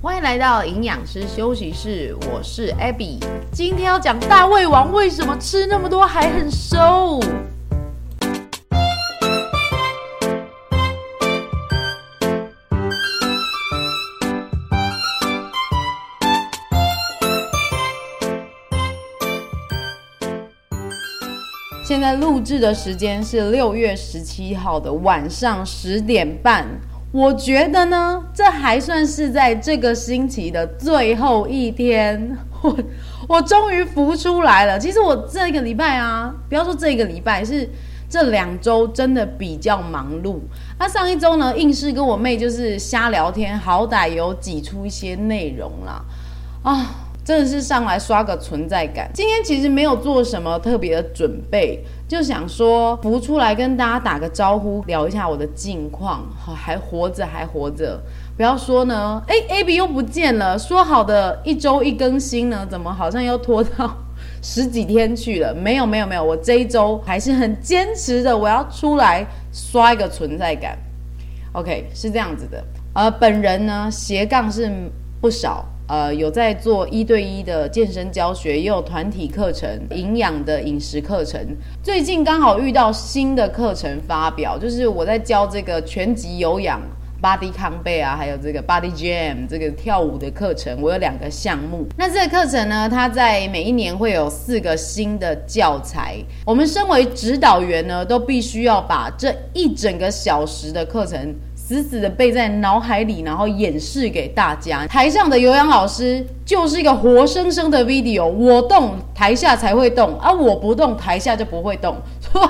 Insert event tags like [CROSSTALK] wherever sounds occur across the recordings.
欢迎来到营养师休息室，我是 Abby。今天要讲大胃王为什么吃那么多还很瘦。现在录制的时间是六月十七号的晚上十点半。我觉得呢，这还算是在这个星期的最后一天，[LAUGHS] 我我终于浮出来了。其实我这个礼拜啊，不要说这个礼拜，是这两周真的比较忙碌。那上一周呢，硬是跟我妹就是瞎聊天，好歹有挤出一些内容啦，啊。真的是上来刷个存在感。今天其实没有做什么特别的准备，就想说浮出来跟大家打个招呼，聊一下我的近况。好，还活着，还活着。不要说呢，哎，Ab 又不见了。说好的一周一更新呢，怎么好像又拖到 [LAUGHS] 十几天去了？没有，没有，没有。我这一周还是很坚持的，我要出来刷一个存在感。OK，是这样子的。呃，本人呢斜杠是不少。呃，有在做一对一的健身教学，也有团体课程、营养的饮食课程。最近刚好遇到新的课程发表，就是我在教这个全集有氧、Body Combat 啊，还有这个 Body Jam 这个跳舞的课程。我有两个项目。那这个课程呢，它在每一年会有四个新的教材。我们身为指导员呢，都必须要把这一整个小时的课程。死死的背在脑海里，然后演示给大家。台上的有氧老师就是一个活生生的 video，我动台下才会动，而、啊、我不动台下就不会动。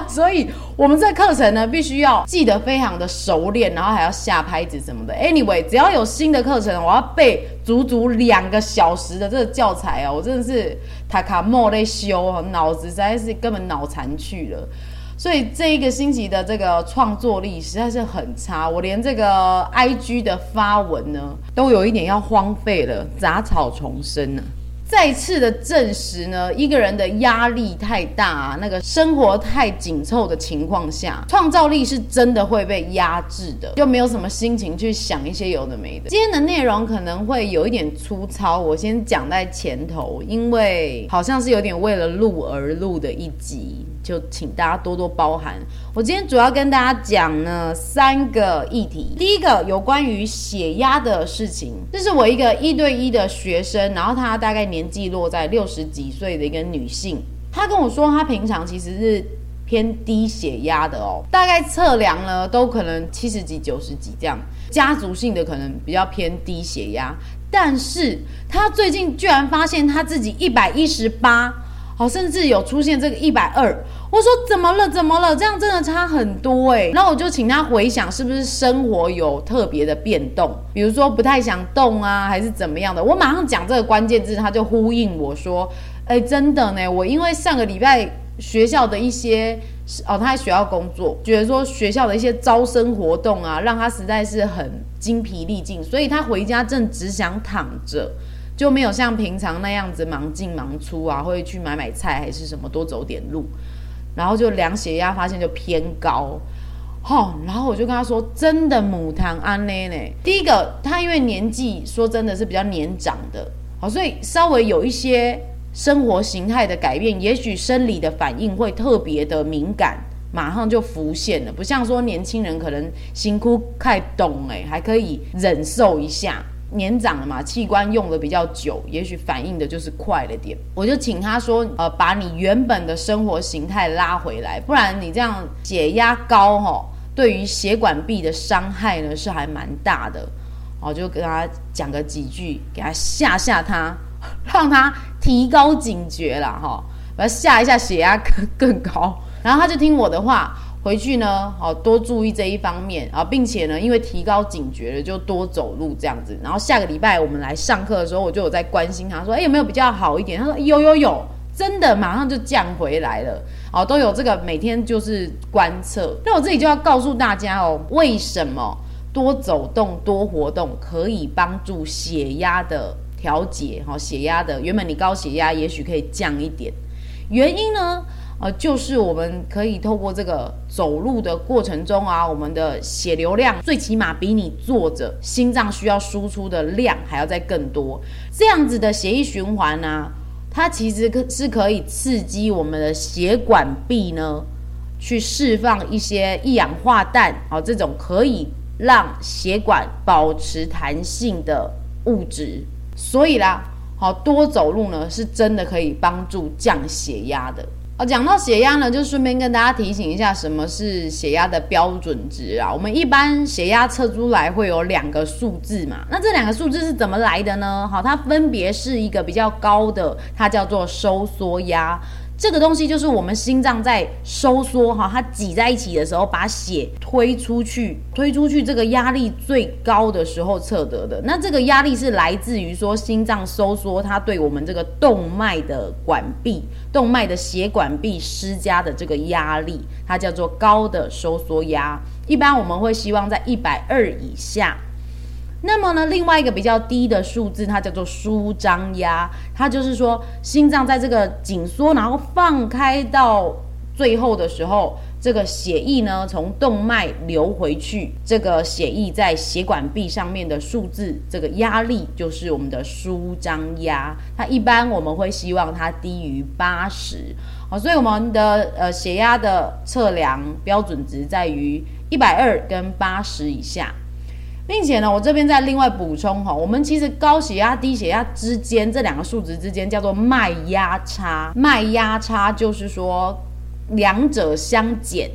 所以，我们这课程呢，必须要记得非常的熟练，然后还要下拍子什么的。Anyway，只要有新的课程，我要背足足两个小时的这个教材哦，我真的是塔卡莫在修，脑子实在是根本脑残去了。所以这一个星期的这个创作力实在是很差，我连这个 IG 的发文呢，都有一点要荒废了，杂草丛生呢。再次的证实呢，一个人的压力太大，那个生活太紧凑的情况下，创造力是真的会被压制的，就没有什么心情去想一些有的没的。今天的内容可能会有一点粗糙，我先讲在前头，因为好像是有点为了录而录的一集。就请大家多多包涵。我今天主要跟大家讲呢三个议题。第一个有关于血压的事情，这是我一个一对一的学生，然后她大概年纪落在六十几岁的一个女性，她跟我说她平常其实是偏低血压的哦，大概测量呢都可能七十几、九十几这样，家族性的可能比较偏低血压，但是她最近居然发现她自己一百一十八。好，甚至有出现这个一百二，我说怎么了？怎么了？这样真的差很多哎。然后我就请他回想，是不是生活有特别的变动，比如说不太想动啊，还是怎么样的？我马上讲这个关键字，他就呼应我说，哎，真的呢，我因为上个礼拜学校的一些哦，他在学校工作，觉得说学校的一些招生活动啊，让他实在是很精疲力尽，所以他回家正只想躺着。就没有像平常那样子忙进忙出啊，会去买买菜还是什么，多走点路，然后就量血压，发现就偏高，吼，然后我就跟他说，真的母糖安呢呢。第一个，他因为年纪说真的是比较年长的，好，所以稍微有一些生活形态的改变，也许生理的反应会特别的敏感，马上就浮现了，不像说年轻人可能辛苦太懂哎，还可以忍受一下。年长了嘛，器官用的比较久，也许反应的就是快了点。我就请他说，呃，把你原本的生活形态拉回来，不然你这样血压高吼，对于血管壁的伤害呢是还蛮大的。我就跟他讲个几句，给他吓吓他，让他提高警觉啦哈，把他吓一下血压更更高，[LAUGHS] 然后他就听我的话。回去呢，好多注意这一方面啊，并且呢，因为提高警觉了，就多走路这样子。然后下个礼拜我们来上课的时候，我就有在关心他说，哎，有没有比较好一点？他说有有有，真的马上就降回来了。哦，都有这个每天就是观测。那我这里就要告诉大家哦，为什么多走动、多活动可以帮助血压的调节？哈，血压的原本你高血压，也许可以降一点。原因呢？呃，就是我们可以透过这个走路的过程中啊，我们的血流量最起码比你坐着心脏需要输出的量还要再更多。这样子的血液循环呢、它其实可是可以刺激我们的血管壁呢，去释放一些一氧化氮，啊、这种可以让血管保持弹性的物质。所以啦，好、多走路呢，是真的可以帮助降血压的。啊，讲到血压呢，就顺便跟大家提醒一下，什么是血压的标准值啊？我们一般血压测出来会有两个数字嘛，那这两个数字是怎么来的呢？好，它分别是一个比较高的，它叫做收缩压。这个东西就是我们心脏在收缩哈，它挤在一起的时候，把血推出去，推出去这个压力最高的时候测得的。那这个压力是来自于说心脏收缩，它对我们这个动脉的管壁、动脉的血管壁施加的这个压力，它叫做高的收缩压。一般我们会希望在一百二以下。那么呢，另外一个比较低的数字，它叫做舒张压，它就是说心脏在这个紧缩，然后放开到最后的时候，这个血液呢从动脉流回去，这个血液在血管壁上面的数字，这个压力就是我们的舒张压。它一般我们会希望它低于八十，好，所以我们的呃血压的测量标准值在于一百二跟八十以下。并且呢，我这边再另外补充哈，我们其实高血压、低血压之间这两个数值之间叫做脉压差，脉压差就是说两者相减，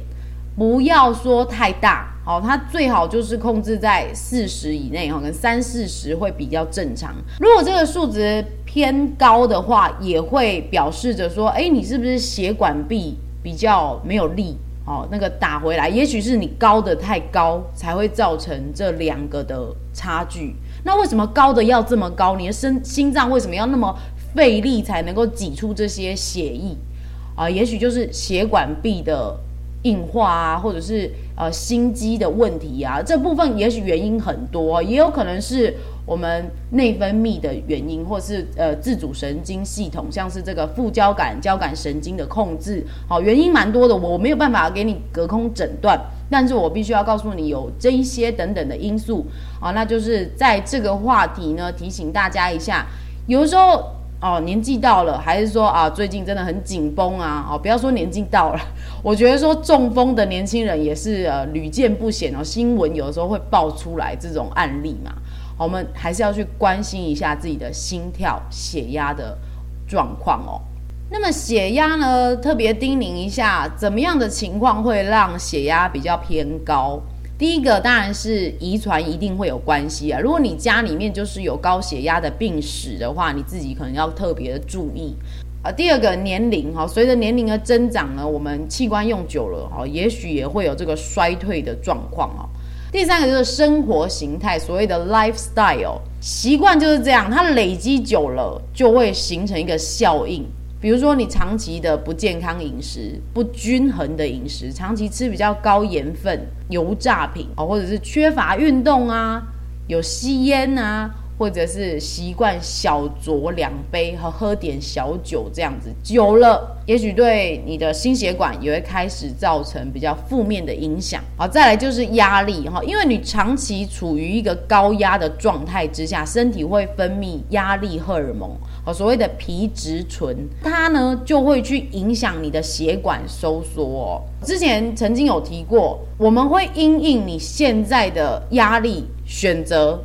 不要说太大，好，它最好就是控制在四十以内哈，跟三四十会比较正常。如果这个数值偏高的话，也会表示着说，哎，你是不是血管壁比较没有力？哦，那个打回来，也许是你高的太高，才会造成这两个的差距。那为什么高的要这么高？你的身心脏为什么要那么费力才能够挤出这些血液？啊，也许就是血管壁的硬化啊，或者是呃心肌的问题啊，这部分也许原因很多，也有可能是。我们内分泌的原因，或是呃自主神经系统，像是这个副交感、交感神经的控制，好，原因蛮多的，我没有办法给你隔空诊断，但是我必须要告诉你有这一些等等的因素，啊，那就是在这个话题呢，提醒大家一下，有时候哦年纪到了，还是说啊最近真的很紧绷啊，哦不要说年纪到了，[LAUGHS] 我觉得说中风的年轻人也是呃屡见不鲜哦，新闻有的时候会爆出来这种案例嘛。我们还是要去关心一下自己的心跳、血压的状况哦。那么血压呢，特别叮咛一下，怎么样的情况会让血压比较偏高？第一个当然是遗传一定会有关系啊。如果你家里面就是有高血压的病史的话，你自己可能要特别的注意啊。第二个年龄哈，随着年龄的增长呢，我们器官用久了哈，也许也会有这个衰退的状况哦。第三个就是生活形态，所谓的 lifestyle 习惯就是这样，它累积久了就会形成一个效应。比如说你长期的不健康饮食、不均衡的饮食，长期吃比较高盐分、油炸品啊，或者是缺乏运动啊，有吸烟啊。或者是习惯小酌两杯和喝点小酒这样子，久了也许对你的心血管也会开始造成比较负面的影响。好，再来就是压力哈，因为你长期处于一个高压的状态之下，身体会分泌压力荷尔蒙，好，所谓的皮质醇，它呢就会去影响你的血管收缩哦。之前曾经有提过，我们会因应你现在的压力选择。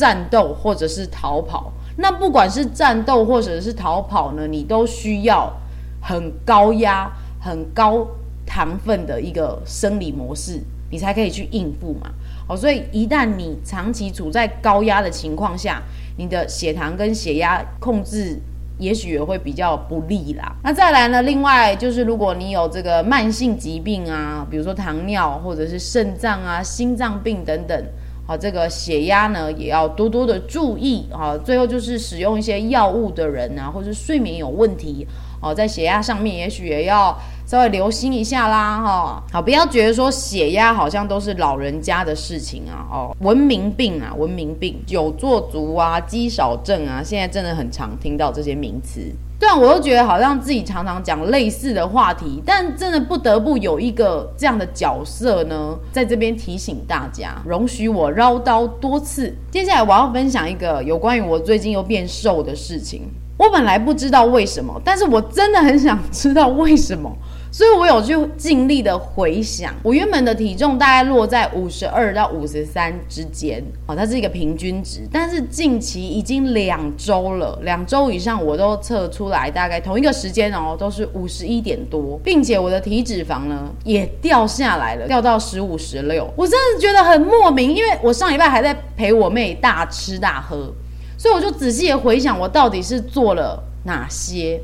战斗或者是逃跑，那不管是战斗或者是逃跑呢，你都需要很高压、很高糖分的一个生理模式，你才可以去应付嘛。哦，所以一旦你长期处在高压的情况下，你的血糖跟血压控制也许也会比较不利啦。那再来呢，另外就是如果你有这个慢性疾病啊，比如说糖尿或者是肾脏啊、心脏病等等。好，这个血压呢也要多多的注意啊。最后就是使用一些药物的人啊，或者是睡眠有问题哦，在血压上面，也许也要稍微留心一下啦，哈、好，不要觉得说血压好像都是老人家的事情啊，哦，文明病啊，文明病，久坐族啊，肌少症啊，现在真的很常听到这些名词。虽然我又觉得好像自己常常讲类似的话题，但真的不得不有一个这样的角色呢，在这边提醒大家，容许我唠叨多次。接下来我要分享一个有关于我最近又变瘦的事情。我本来不知道为什么，但是我真的很想知道为什么。所以我有去尽力的回想，我原本的体重大概落在五十二到五十三之间，哦，它是一个平均值。但是近期已经两周了，两周以上我都测出来，大概同一个时间哦，都是五十一点多，并且我的体脂肪呢也掉下来了，掉到十五十六。我真的觉得很莫名，因为我上礼拜还在陪我妹大吃大喝，所以我就仔细的回想我到底是做了哪些。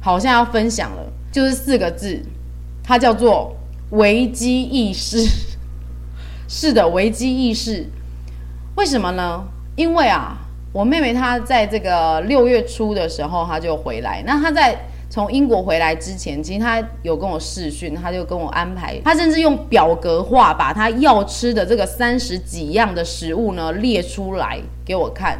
好，现在要分享了。就是四个字，它叫做危机意识。[LAUGHS] 是的，危机意识。为什么呢？因为啊，我妹妹她在这个六月初的时候，她就回来。那她在从英国回来之前，其实她有跟我视讯，她就跟我安排，她甚至用表格化把她要吃的这个三十几样的食物呢列出来给我看。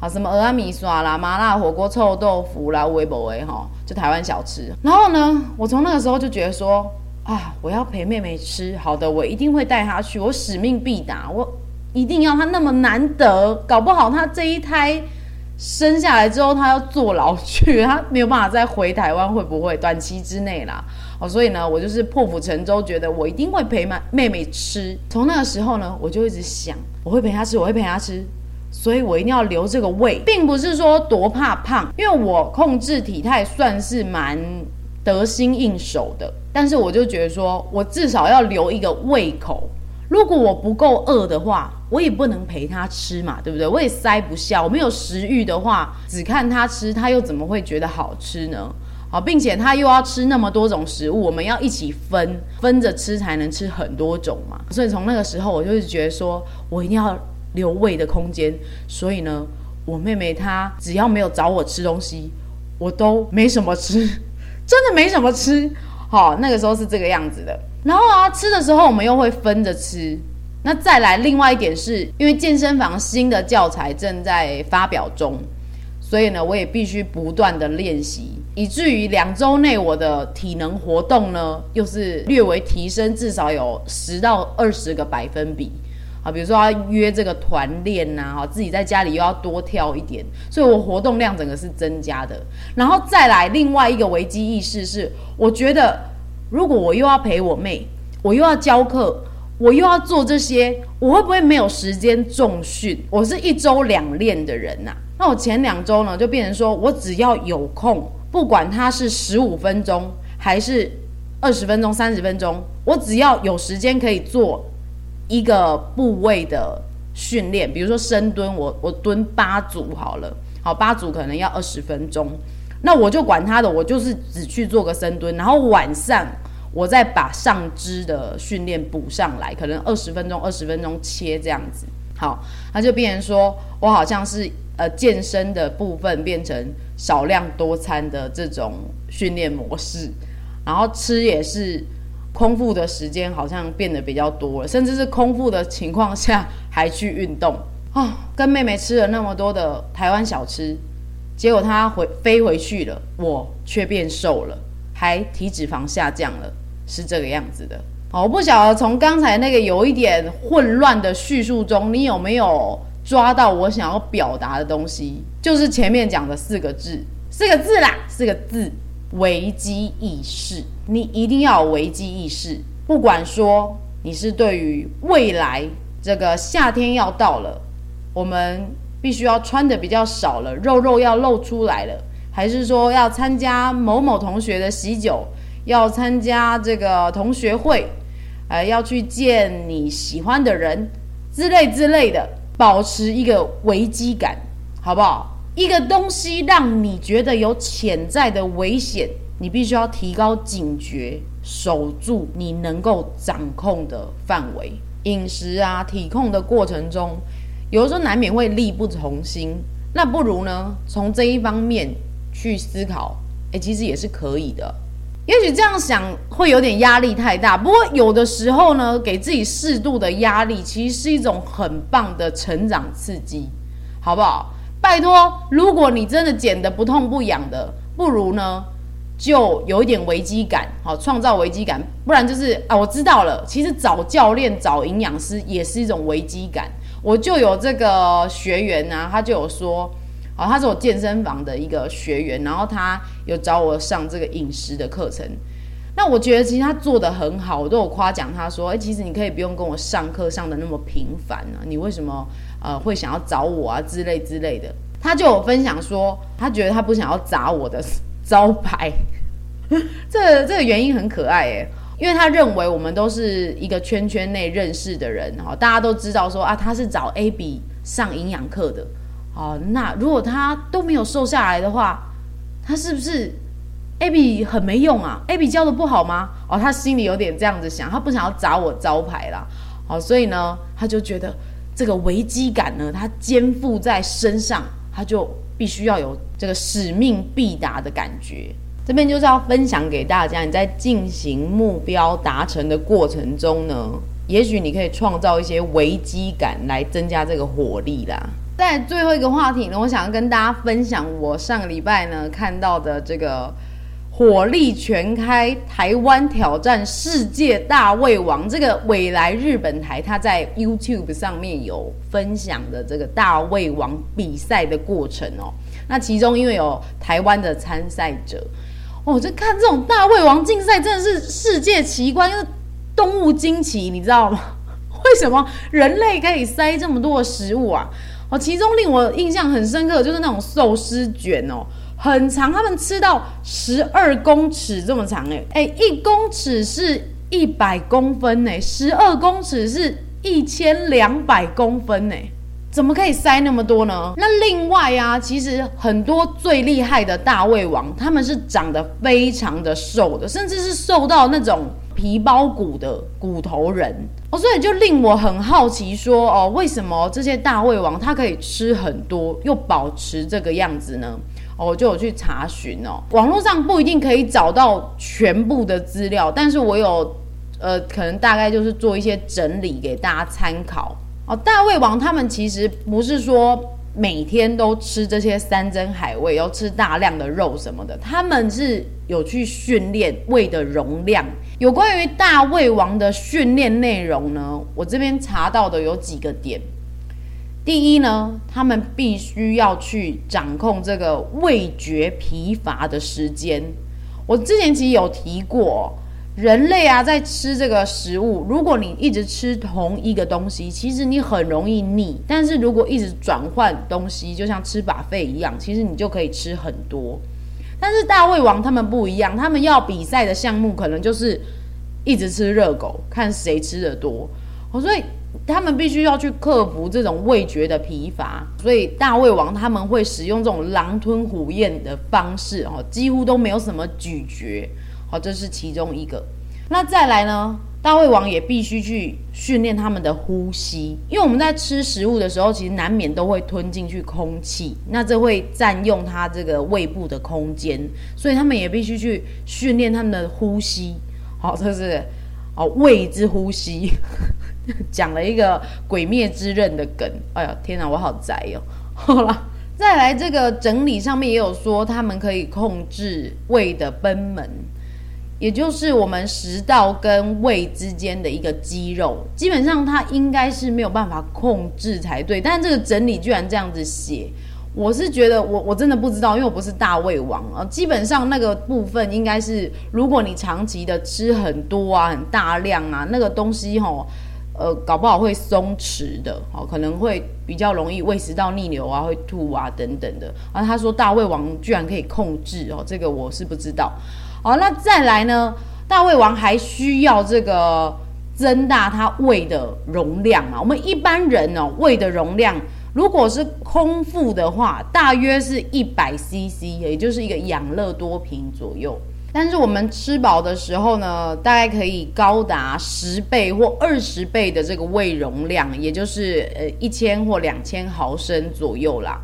啊，什么蚵仔面线啦、麻辣火锅、臭豆腐啦、微博微哈，就台湾小吃。然后呢，我从那个时候就觉得说，啊，我要陪妹妹吃，好的，我一定会带她去，我使命必达，我一定要她那么难得，搞不好她这一胎生下来之后，她要坐牢 [LAUGHS] 去，她没有办法再回台湾，会不会短期之内啦？哦，所以呢，我就是破釜沉舟，觉得我一定会陪妹妹吃。从那个时候呢，我就一直想，我会陪她吃，我会陪她吃。所以我一定要留这个胃，并不是说多怕胖，因为我控制体态算是蛮得心应手的。但是我就觉得说，我至少要留一个胃口。如果我不够饿的话，我也不能陪他吃嘛，对不对？我也塞不下。我没有食欲的话，只看他吃，他又怎么会觉得好吃呢？好，并且他又要吃那么多种食物，我们要一起分，分着吃才能吃很多种嘛。所以从那个时候，我就是觉得说我一定要。留位的空间，所以呢，我妹妹她只要没有找我吃东西，我都没什么吃，[LAUGHS] 真的没什么吃。好，那个时候是这个样子的。然后啊，吃的时候我们又会分着吃。那再来另外一点是，因为健身房新的教材正在发表中，所以呢，我也必须不断的练习，以至于两周内我的体能活动呢，又是略微提升，至少有十到二十个百分比。好，比如说要约这个团练呐，哈，自己在家里又要多跳一点，所以我活动量整个是增加的。然后再来另外一个危机意识是，我觉得如果我又要陪我妹，我又要教课，我又要做这些，我会不会没有时间重训？我是一周两练的人呐，那我前两周呢，就变成说我只要有空，不管它是十五分钟还是二十分钟、三十分钟，我只要有时间可以做。一个部位的训练，比如说深蹲，我我蹲八组好了，好，八组可能要二十分钟，那我就管他的，我就是只去做个深蹲，然后晚上我再把上肢的训练补上来，可能二十分钟二十分钟切这样子，好，那就变成说我好像是呃健身的部分变成少量多餐的这种训练模式，然后吃也是。空腹的时间好像变得比较多了，甚至是空腹的情况下还去运动啊、[LAUGHS] 哦！跟妹妹吃了那么多的台湾小吃，结果她回飞回去了，我却变瘦了，还体脂肪下降了，是这个样子的。哦，我不晓得从刚才那个有一点混乱的叙述中，你有没有抓到我想要表达的东西？就是前面讲的四个字，四个字啦，四个字。危机意识，你一定要有危机意识。不管说你是对于未来这个夏天要到了，我们必须要穿的比较少了，肉肉要露出来了，还是说要参加某某同学的喜酒，要参加这个同学会，呃，要去见你喜欢的人之类之类的，保持一个危机感，好不好？一个东西让你觉得有潜在的危险，你必须要提高警觉，守住你能够掌控的范围。饮食啊，体控的过程中，有的时候难免会力不从心。那不如呢，从这一方面去思考，诶，其实也是可以的。也许这样想会有点压力太大，不过有的时候呢，给自己适度的压力，其实是一种很棒的成长刺激，好不好？拜托，如果你真的减得不痛不痒的，不如呢，就有一点危机感，好，创造危机感，不然就是啊，我知道了，其实找教练、找营养师也是一种危机感。我就有这个学员啊，他就有说。哦，他是我健身房的一个学员，然后他有找我上这个饮食的课程。那我觉得其实他做得很好，我都有夸奖他说：“哎，其实你可以不用跟我上课上得那么频繁啊，你为什么呃会想要找我啊之类之类的？”他就有分享说，他觉得他不想要砸我的招牌，[LAUGHS] 这这个原因很可爱诶，因为他认为我们都是一个圈圈内认识的人哈，大家都知道说啊，他是找 A B 上营养课的。哦，那如果他都没有瘦下来的话，他是不是 A B 很没用啊？A B 教的不好吗？哦，他心里有点这样子想，他不想要砸我招牌啦。哦，所以呢，他就觉得这个危机感呢，他肩负在身上，他就必须要有这个使命必达的感觉。这边就是要分享给大家，你在进行目标达成的过程中呢，也许你可以创造一些危机感来增加这个火力啦。在最后一个话题呢，我想要跟大家分享我上个礼拜呢看到的这个火力全开台湾挑战世界大胃王这个未来日本台，他在 YouTube 上面有分享的这个大胃王比赛的过程哦。那其中因为有台湾的参赛者哦，就看这种大胃王竞赛真的是世界奇观，因为动物惊奇，你知道吗？[LAUGHS] 为什么人类可以塞这么多的食物啊？哦，其中令我印象很深刻的就是那种寿司卷哦，很长，他们吃到十二公尺这么长诶，诶，一公尺是一百公分诶，十二公尺是一千两百公分诶，怎么可以塞那么多呢？那另外啊，其实很多最厉害的大胃王，他们是长得非常的瘦的，甚至是瘦到那种。皮包骨的骨头人哦，所以就令我很好奇，说哦，为什么这些大胃王他可以吃很多又保持这个样子呢？我就有去查询哦，网络上不一定可以找到全部的资料，但是我有呃，可能大概就是做一些整理给大家参考哦。大胃王他们其实不是说每天都吃这些山珍海味，要吃大量的肉什么的，他们是有去训练胃的容量。有关于大胃王的训练内容呢，我这边查到的有几个点。第一呢，他们必须要去掌控这个味觉疲乏的时间。我之前其实有提过，人类啊在吃这个食物，如果你一直吃同一个东西，其实你很容易腻。但是如果一直转换东西，就像吃把肺一样，其实你就可以吃很多。但是大胃王他们不一样，他们要比赛的项目可能就是一直吃热狗，看谁吃的多。所以他们必须要去克服这种味觉的疲乏。所以大胃王他们会使用这种狼吞虎咽的方式，哦，几乎都没有什么咀嚼。好，这是其中一个。那再来呢？大胃王也必须去训练他们的呼吸，因为我们在吃食物的时候，其实难免都会吞进去空气，那这会占用它这个胃部的空间，所以他们也必须去训练他们的呼吸。好，这是哦胃之呼吸，讲了一个鬼灭之刃的梗。哎呀，天哪，我好宅哦。好了，再来这个整理上面也有说，他们可以控制胃的贲门。也就是我们食道跟胃之间的一个肌肉，基本上它应该是没有办法控制才对。但这个整理居然这样子写，我是觉得我我真的不知道，因为我不是大胃王啊。基本上那个部分应该是，如果你长期的吃很多啊、很大量啊，那个东西吼，呃，搞不好会松弛的，哦，可能会比较容易胃食道逆流啊，会吐啊等等的。啊，他说大胃王居然可以控制哦，这个我是不知道。好，那再来呢？大胃王还需要这个增大他胃的容量嘛？我们一般人哦，胃的容量如果是空腹的话，大约是一百 CC，也就是一个养乐多瓶左右。但是我们吃饱的时候呢，大概可以高达十倍或二十倍的这个胃容量，也就是呃一千或两千毫升左右啦。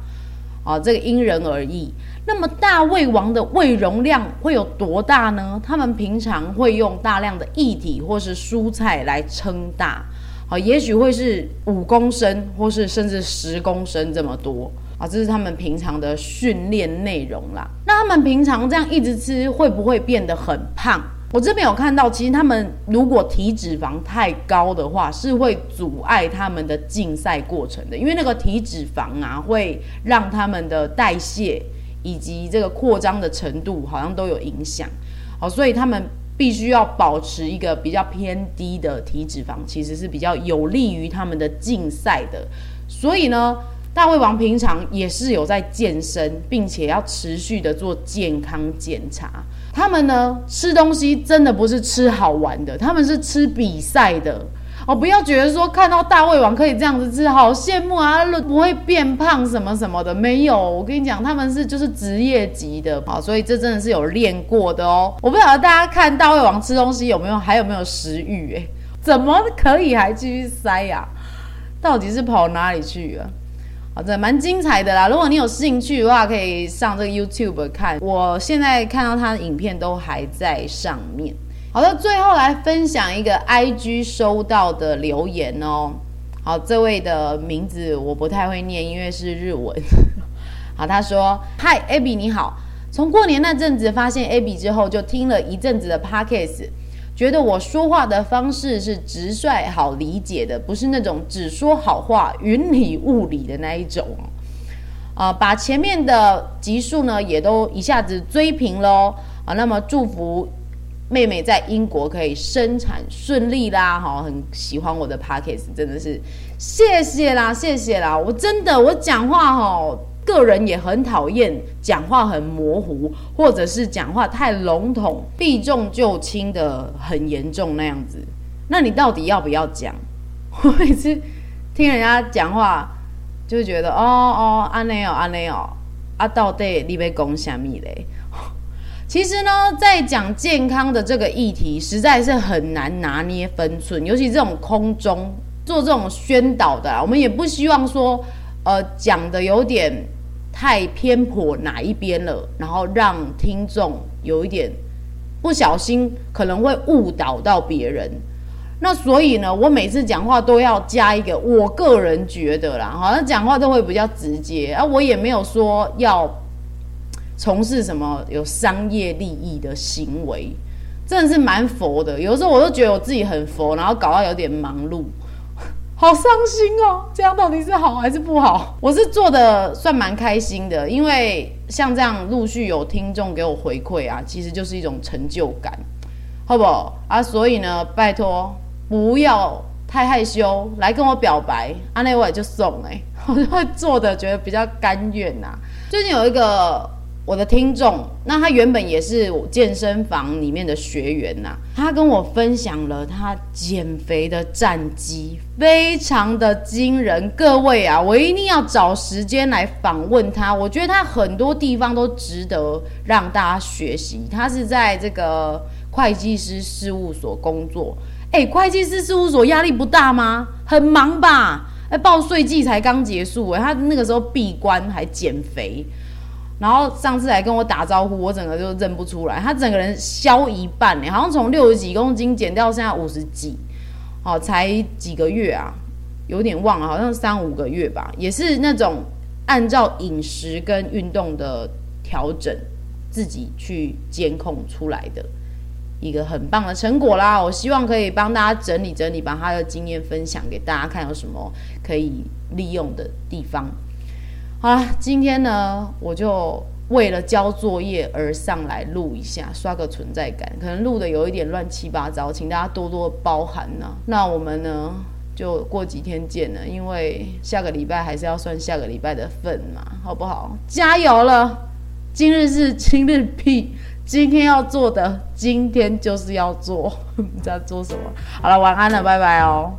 啊，这个因人而异。那么大胃王的胃容量会有多大呢？他们平常会用大量的液体或是蔬菜来撑大，啊，也许会是五公升，或是甚至十公升这么多啊，这是他们平常的训练内容啦。那他们平常这样一直吃，会不会变得很胖？我这边有看到，其实他们如果体脂肪太高的话，是会阻碍他们的竞赛过程的，因为那个体脂肪啊，会让他们的代谢。以及这个扩张的程度好像都有影响，好，所以他们必须要保持一个比较偏低的体脂肪，其实是比较有利于他们的竞赛的。所以呢，大胃王平常也是有在健身，并且要持续的做健康检查。他们呢，吃东西真的不是吃好玩的，他们是吃比赛的。哦，不要觉得说看到大胃王可以这样子吃，好羡慕啊！不会变胖什么什么的，没有。我跟你讲，他们是就是职业级的，好，所以这真的是有练过的哦。我不晓得大家看大胃王吃东西有没有还有没有食欲？哎，怎么可以还继续塞呀、到底是跑哪里去啊？好，这蛮精彩的啦。如果你有兴趣的话，可以上这个 YouTube 看。我现在看到他的影片都还在上面。好的，最后来分享一个 IG 收到的留言哦。好，这位的名字我不太会念，因为是日文。[LAUGHS] 好，他说：“Hi Abby，你好。从过年那阵子发现 Abby 之后，就听了一阵子的 Podcast，觉得我说话的方式是直率、好理解的，不是那种只说好话、云里雾里的那一种。啊、把前面的集数呢也都一下子追平喽。啊，那么祝福。”妹妹在英国可以生产顺利啦，哈，很喜欢我的 podcast，真的是谢谢啦，谢谢啦。我真的我讲话哈，个人也很讨厌讲话很模糊，或者是讲话太笼统，避重就轻的很严重那样子。那你到底要不要讲？[LAUGHS] 我每次听人家讲话，就会觉得哦哦，安内哦安内哦，啊到底你要讲什么嘞？其实呢，在讲健康的这个议题，实在是很难拿捏分寸，尤其这种空中做这种宣导的，我们也不希望说，呃，讲的有点太偏颇哪一边了，然后让听众有一点不小心可能会误导到别人。那所以呢，我每次讲话都要加一个我个人觉得啦，好像讲话都会比较直接啊，我也没有说要。从事什么有商业利益的行为，真的是蛮佛的。有时候我都觉得我自己很佛，然后搞到有点忙碌，[LAUGHS] 好伤心哦。这样到底是好还是不好？我是做的算蛮开心的，因为像这样陆续有听众给我回馈啊，其实就是一种成就感，好不啊？所以呢，拜托不要太害羞，来跟我表白，阿内我也就送哎，[LAUGHS] 我就会做的觉得比较甘愿呐。最近有一个。我的听众，那他原本也是我健身房里面的学员呐、他跟我分享了他减肥的战绩，非常的惊人。各位啊，我一定要找时间来访问他，我觉得他很多地方都值得让大家学习。他是在这个会计师事务所工作，哎、会计师事务所压力不大吗？很忙吧？哎、报税季才刚结束、欸，哎，他那个时候闭关还减肥。然后上次来跟我打招呼，我整个就认不出来，他整个人消一半，好像从六十几公斤减掉现在五十几，哦，才几个月啊，有点忘了，好像三五个月吧，也是那种按照饮食跟运动的调整，自己去监控出来的一个很棒的成果啦。我希望可以帮大家整理整理，把他的经验分享给大家看，有什么可以利用的地方。好啦，今天呢，我就为了交作业而上来录一下，刷个存在感。可能录的有一点乱七八糟，请大家多多包涵呢。那我们呢，就过几天见了，因为下个礼拜还是要算下个礼拜的份嘛，好不好？加油了！今日是今日毕，今天要做的，今天就是要做。不知道做什么？好了，晚安了，拜拜哦。